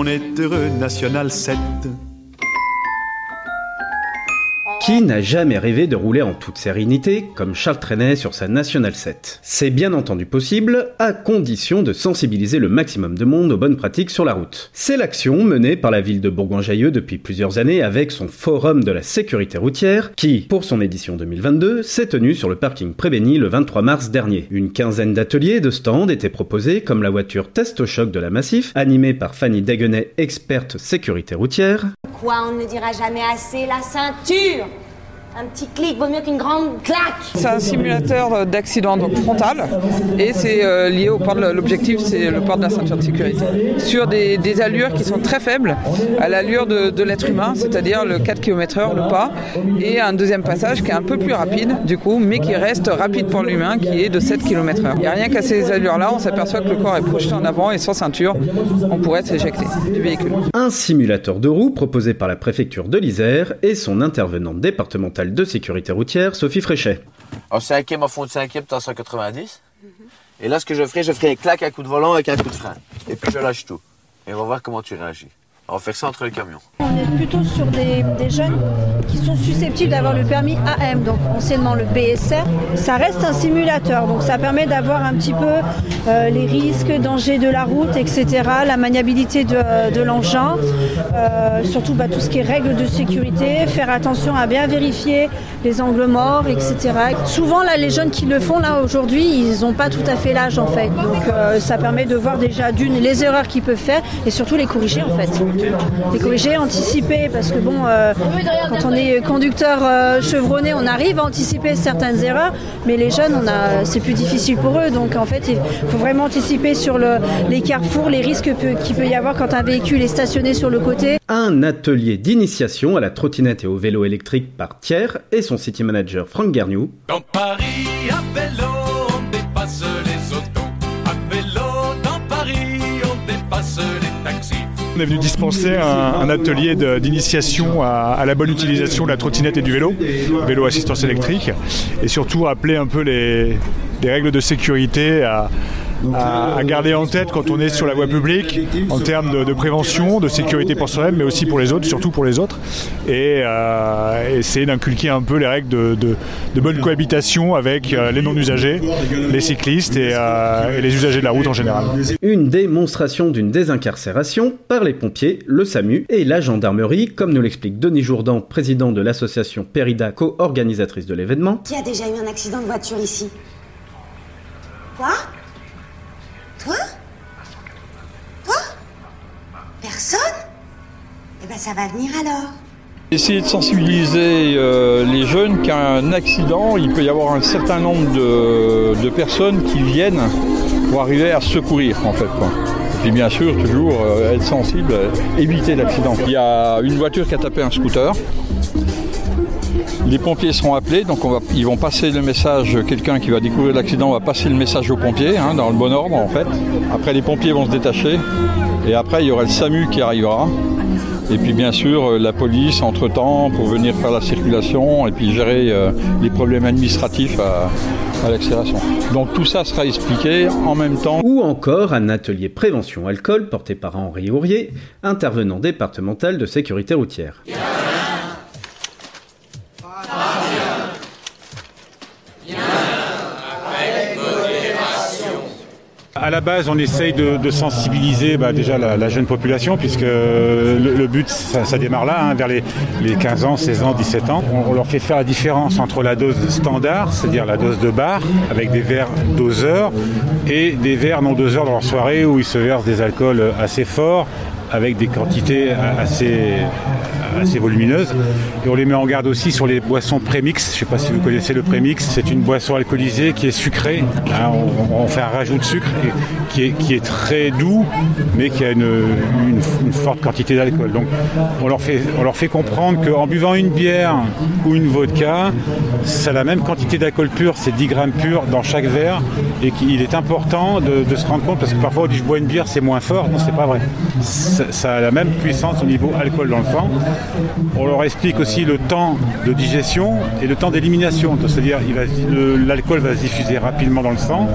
on est heureux, National 7. Qui n'a jamais rêvé de rouler en toute sérénité comme Charles Trenet sur sa National 7 C'est bien entendu possible, à condition de sensibiliser le maximum de monde aux bonnes pratiques sur la route. C'est l'action menée par la ville de Bourgoin-Jallieu depuis plusieurs années avec son Forum de la sécurité routière qui, pour son édition 2022, s'est tenu sur le parking Prébéni le 23 mars dernier. Une quinzaine d'ateliers et de stands étaient proposés comme la voiture Test Choc de la Massif, animée par Fanny Daguenet, experte sécurité routière. Quoi, on ne dira jamais assez la ceinture? Un petit clic vaut mieux qu'une grande claque. C'est un simulateur d'accident donc frontal et c'est euh, lié au port de l'objectif, c'est le port de la ceinture de sécurité. Sur des, allures qui sont très faibles à l'allure de, l'être humain, c'est-à-dire le 4 km/h, le pas, et un deuxième passage qui est un peu plus rapide du coup, mais qui reste rapide pour l'humain, qui est de 7 km/h. Il n'y a rien qu'à ces allures-là, on s'aperçoit que le corps est projeté en avant et sans ceinture, on pourrait s'éjecter du véhicule. Un simulateur de roue proposé par la préfecture de l'Isère et son intervenante départementale de sécurité routière, Sophie Fréchet. En cinquième, en fond de cinquième, en 190. Et là, ce que je ferai, je ferai un claque à coup de volant avec un coup de frein. Et puis je lâche tout. Et on va voir comment tu réagis. On va faire ça entre les camions. On est plutôt sur des, jeunes qui sont susceptibles d'avoir le permis AM, donc anciennement le BSR. Ça reste un simulateur, donc ça permet d'avoir un petit peu euh, les risques, dangers de la route, etc., la maniabilité de, l'engin, euh, surtout bah, tout ce qui est règles de sécurité, faire attention à bien vérifier les angles morts, etc. Souvent, là, les jeunes qui le font, là, aujourd'hui, ils n'ont pas tout à fait l'âge, en fait. Donc, euh, ça permet de voir déjà d'une les erreurs qu'ils peuvent faire et surtout les corriger, en fait les corriger, anticiper, parce que bon, euh, quand on est conducteur euh, chevronné, on arrive à anticiper certaines erreurs, mais les jeunes, on a, c'est plus difficile pour eux. Donc en fait, il faut vraiment anticiper sur le, les carrefours, les risques qu'il peut y avoir quand un véhicule est stationné sur le côté. Un atelier d'initiation à la trottinette et au vélo électrique par Thiers et son city manager Franck Garniou. Dans Paris, à vélo, On est venu dispenser un, atelier d'initiation à, la bonne utilisation de la trottinette et du vélo, vélo assistance électrique, et surtout rappeler un peu les, les règles de sécurité à, à, garder en tête quand on est sur la voie publique en termes de, prévention, de sécurité pour soi-même, mais aussi pour les autres, surtout pour les autres. Et euh, essayer d'inculquer un peu les règles de, bonne cohabitation avec euh, les non-usagers, les cyclistes euh, et, les usagers de la route en général. Une démonstration d'une désincarcération par les pompiers, le SAMU et la gendarmerie, comme nous l'explique Denis Jourdan, président de l'association Perida, co-organisatrice de l'événement. Qui a déjà eu un accident de voiture ici? Quoi? Ça va venir alors. Essayer de sensibiliser euh, les jeunes qu'à un accident, il peut y avoir un certain nombre de, personnes qui viennent pour arriver à secourir en fait. Et puis bien sûr, toujours euh, être sensible, éviter l'accident. Il y a une voiture qui a tapé un scooter. Les pompiers seront appelés, donc ils vont passer le message, quelqu'un qui va découvrir l'accident va passer le message aux pompiers, hein, dans le bon ordre en fait. Après les pompiers vont se détacher et après il y aura le SAMU qui arrivera. Et puis bien sûr euh, la police entre-temps pour venir faire la circulation et puis gérer euh, les problèmes administratifs à, l'accélération. Donc tout ça sera expliqué en même temps. Ou encore un atelier prévention alcool porté par Henri Ourier, intervenant départemental de sécurité routière. À la base, on essaye de, sensibiliser bah, déjà la, jeune population, puisque le, but, ça, démarre là, hein, vers les, 15 ans, 16 ans, 17 ans. On, leur fait faire la différence entre la dose standard, c'est-à-dire la dose de bar, avec des verres doseurs, et des verres non doseurs dans leur soirée où ils se versent des alcools assez forts, avec des quantités assez, assez volumineuses. Et on les met en garde aussi sur les boissons prémix. Je ne sais pas si vous connaissez le prémix. C'est une boisson alcoolisée qui est sucrée. Hein, on, fait un rajout de sucre qui, est, qui est très doux, mais qui a une, une, forte quantité d'alcool. Donc on leur fait, on leur fait comprendre qu'en buvant une bière ou une vodka, ça a la même quantité d'alcool pur, c'est 10 grammes pur dans chaque verre, et qu'il est important de, se rendre compte, parce que parfois on dit je bois une bière, c'est moins fort. Non, c'est pas vrai ça a la même puissance au niveau alcool dans le sang. On leur explique aussi le temps de digestion et le temps d'élimination. C'est-à-dire l'alcool va se diffuser rapidement dans le sang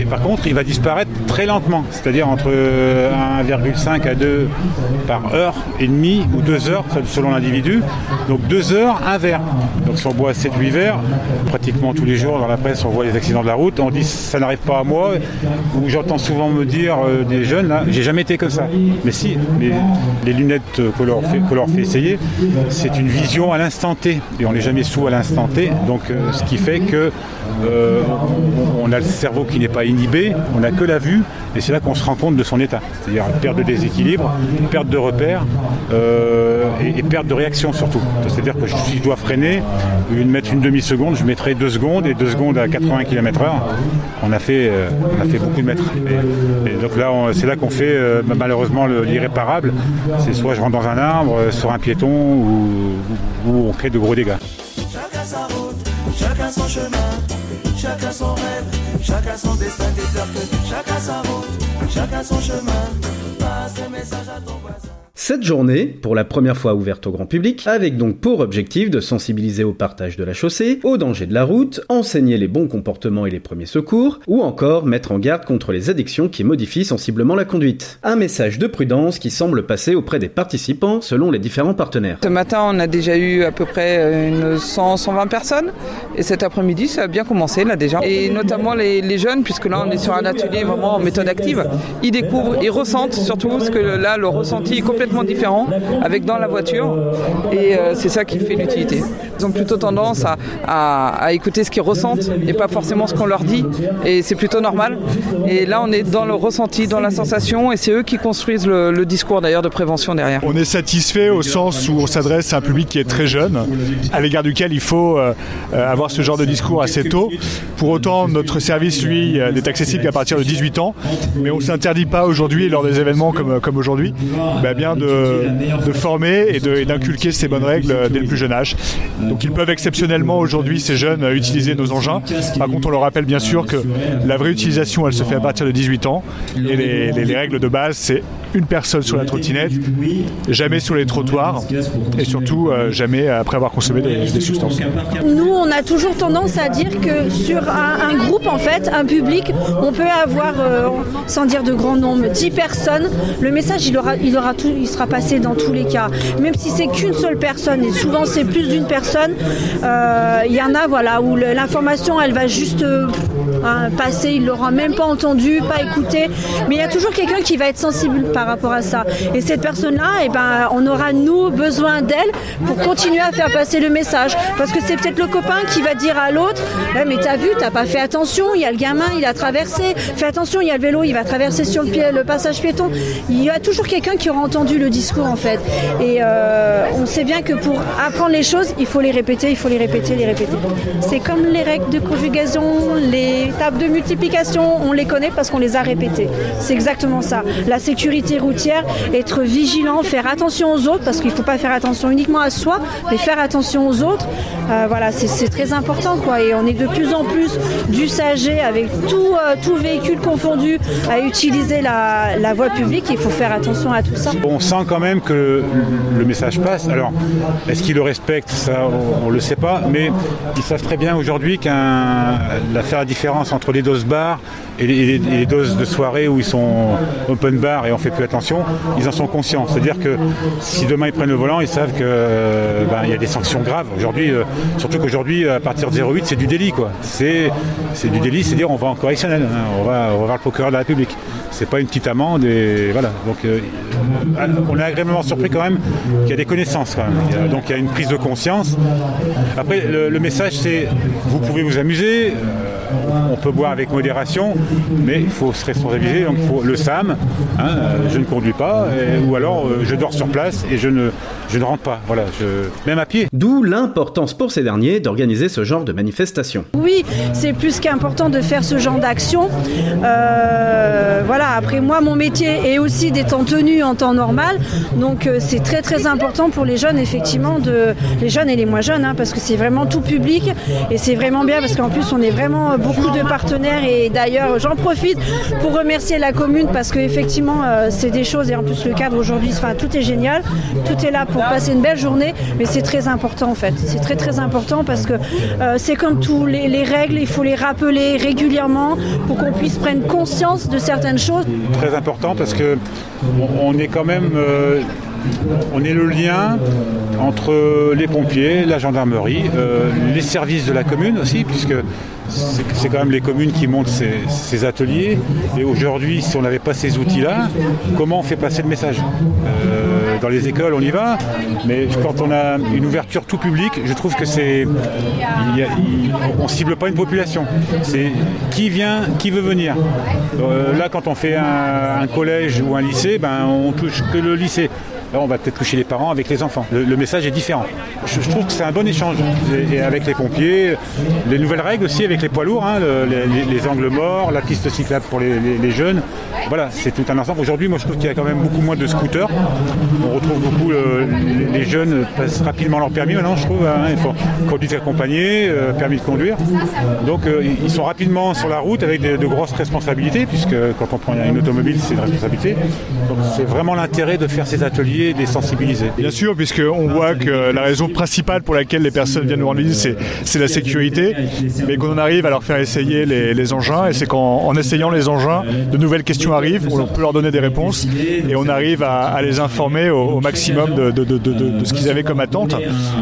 et par contre il va disparaître très lentement. C'est-à-dire entre euh, 1,5 à 2 par heure et demie ou 2 heures selon l'individu. Donc 2 heures, un verre. Donc si on boit 7-8 verres, pratiquement tous les jours dans la presse on voit les accidents de la route, on dit ça n'arrive pas à moi, ou j'entends souvent me dire euh, des jeunes là, j'ai jamais été comme ça. Mais les lunettes que leur fait, leur fait essayer, c'est une vision à l'instant T, et on n'est jamais sous à l'instant T, donc euh, ce qui fait que euh, on a le cerveau qui n'est pas inhibé, on n'a que la vue, et c'est là qu'on se rend compte de son état. C'est-à-dire perte de déséquilibre, perte de repère euh, et, perte de réaction surtout. C'est-à-dire que si je dois freiner, de mettre une demi-seconde, je mettrai deux secondes et deux secondes à 80 km/h. On a fait, euh, on a fait beaucoup de mètres. Et, donc là, c'est là qu'on fait euh, malheureusement le- l'irréparable. C'est soit je rentre dans un arbre, euh, sur un piéton, ou, on crée de gros dégâts. Chacun sa route, chacun son chemin, chacun son rêve, chacun son destin chacun sa route, chacun son chemin. Passe message à ton voisin. Cette journée, pour la première fois ouverte au grand public, avec donc pour objectif de sensibiliser au partage de la chaussée, au danger de la route, enseigner les bons comportements et les premiers secours, ou encore mettre en garde contre les addictions qui modifient sensiblement la conduite. Un message de prudence qui semble passer auprès des participants selon les différents partenaires. Ce matin, on a déjà eu à peu près euh, une 100, 120 personnes. Et cet après-midi, ça a bien commencé là déjà. Et notamment les, jeunes, puisque là, on est sur un atelier vraiment en méthode active. Ils découvrent, ils ressentent surtout, parce que là, le ressenti est complètement différent avec dans la voiture. Et euh, c'est ça qui fait l'utilité. Ils ont plutôt tendance à, à- écouter ce qu'ils ressentent et pas forcément ce qu'on leur dit. Et c'est plutôt normal. Et là, on est dans le ressenti, dans la sensation. Et c'est eux qui construisent le, discours d'ailleurs de prévention derrière. On est satisfait au sens où on s'adresse à un public qui est très jeune, à l'égard duquel il faut euh, euh, avoir ce genre de discours assez tôt. Pour autant, notre service, lui, n'est accessible qu'à partir de 18 ans, mais on ne s'interdit pas aujourd'hui, lors des événements comme, comme aujourd'hui, bah, bien de, former et d'inculquer ces bonnes règles euh, dès le plus jeune âge. Donc ils peuvent exceptionnellement aujourd'hui, ces jeunes, euh, utiliser nos engins. Par contre, on leur rappelle bien sûr que la vraie utilisation, elle se fait à partir de 18 ans. Et les règles de base, c'est une personne sur la trottinette, jamais sur les trottoirs, et surtout euh, jamais après avoir consommé des, substances. Nous, on a toujours tendance à dire que sur un, groupe, en fait, un public, on peut avoir, euh, sans dire de grand nombre, 10 personnes. Le message, il, aura, il, aura tout, il sera passé dans tous les cas. Même si c'est qu'une seule personne, et souvent c'est plus d'une personne, euh, il y en a voilà, où l'information, elle va juste hein, passer, il l'aura même pas entendu, pas écouté. Mais il y a toujours quelqu'un qui va être sensible par rapport à ça. Et cette personne-là, eh ben, on aura, nous, besoin d'elle pour continuer à faire passer le message. Parce que c'est peut-être le copain qui va dire à l'autre Eh, Mais t'as vu, t'as pas fait attention, il y a le gamin, il a traversé. Fais attention, il y a le vélo, il va traverser sur le, pied, le passage piéton. Il y a toujours quelqu'un qui aura entendu le discours, en fait. Et euh, on sait bien que pour apprendre les choses, il faut les répéter, il faut les répéter, les répéter. C'est comme les règles de conjugaison, les tables de multiplication, on les connaît parce qu'on les a répétées. C'est exactement ça. La sécurité routière, être vigilant, faire attention aux autres, parce qu'il ne faut pas faire attention uniquement à soi, mais faire attention aux autres. Euh, voilà, c'est- très important, quoi. Et on est de plus en plus d'usagers avec tout, euh, tout véhicule confondu à utiliser la, voie publique. Il faut faire attention à tout ça. On sent quand même que le message passe. Alors, est-ce qu'ils le respectent? Ça, on ne le sait pas. Mais ils savent très bien aujourd'hui qu'un la faire la différence entre les doses bar et les- et les doses de soirée où ils sont open bar et on fait plus attention, ils en sont conscients. C'est-à-dire que si demain ils prennent le volant, ils savent que euh, ben, y a des sanctions graves. Aujourd'hui, euh, surtout qu'aujourd'hui, à partir de 0,8, c'est du délit. quoi. C'est du délit, c'est-à-dire on va en correctionnel. hein. On, va, on va voir le procureur de la République. C'est pas une petite amende et voilà. Donc euh, on est agréablement surpris quand même qu'il y a des connaissances quand même. Donc il y a une prise de conscience. Après le, message c'est vous pouvez vous amuser, on peut boire avec modération, mais il faut se responsabiliser. Donc faut le SAM, hein, euh, je ne conduis pas, ou alors euh, je dors sur place et je ne je ne rentre pas. Voilà, je... même à pied. D'où l'importance pour ces derniers d'organiser ce genre de manifestation. Oui, c'est plus qu'important de faire ce genre d'action. Euh, voilà, après moi, mon métier est aussi d'être en tenue en temps normal. Donc euh, c'est très très important pour les jeunes, effectivement, de, les jeunes et les moins jeunes, hein, parce que c'est vraiment tout public. Et c'est vraiment bien parce qu'en plus, on est vraiment beaucoup de partenaires. Et d'ailleurs, j'en profite pour remercier la commune parce qu'effectivement, euh, c'est des choses. Et en plus, le cadre aujourd'hui, enfin, tout est génial. Tout est là pour passer une belle journée. Mais c'est très important en fait. C'est très très important parce que euh, c'est comme tout. Les, les règles, il faut les rappeler régulièrement pour qu'on puisse prendre conscience de certaines choses. Très important parce que on est quand même, euh, on est le lien entre les pompiers, la gendarmerie, euh, les services de la commune aussi, puisque c'est quand même les communes qui montent ces, ateliers. Et aujourd'hui, si on n'avait pas ces outils-là, comment on fait passer le message? Euh, Dans les écoles, on y va, mais quand on a une ouverture tout public, je trouve que c'est, on cible pas une population. C'est qui vient, qui veut venir. Euh, là, quand on fait un, un collège ou un lycée, ben on touche que le lycée. Là, on va peut-être toucher les parents avec les enfants. Le, message est différent. Je, trouve que c'est un bon échange. Et, avec les pompiers, les nouvelles règles aussi avec les poids lourds, hein, le- les, les- les angles morts, la piste cyclable pour les, jeunes. Voilà, c'est tout un ensemble. Aujourd'hui, moi, je trouve qu'il y a quand même beaucoup moins de scooters. On retrouve beaucoup euh, les, jeunes passent rapidement leur permis maintenant, je trouve. hein. Il faut conduite accompagnée, euh, permis de conduire. Donc, euh, ils sont rapidement sur la route avec de, de grosses responsabilités, puisque quand on prend une automobile, c'est une responsabilité. Donc, c'est vraiment l'intérêt de faire ces ateliers, les sensibiliser. Bien sûr, puisqu'on voit que la raison principale pour laquelle les personnes viennent nous rendre visite, c'est, la sécurité, mais qu'on arrive à leur faire essayer les, engins, et c'est qu'en en essayant les engins, de nouvelles questions arrivent, on peut leur donner des réponses, et on arrive à, les informer au, maximum de, ce qu'ils avaient comme attente.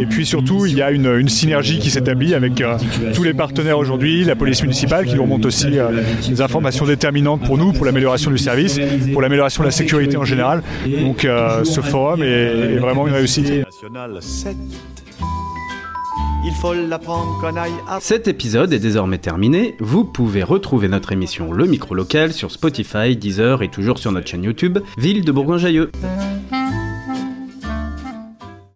Et puis surtout, il y a une, synergie qui s'établit avec euh, tous les partenaires aujourd'hui, la police municipale qui nous remonte aussi euh, des informations déterminantes pour nous, pour l'amélioration du service, pour l'amélioration de la sécurité en général. Donc euh, ce forum est, est vraiment une réussite. National 7. Il faut l'apprendre qu'on aille à Cet épisode est désormais terminé. Vous pouvez retrouver notre émission Le Micro Local sur Spotify, Deezer et toujours sur notre chaîne YouTube Ville de Bourgoin-Jallieu.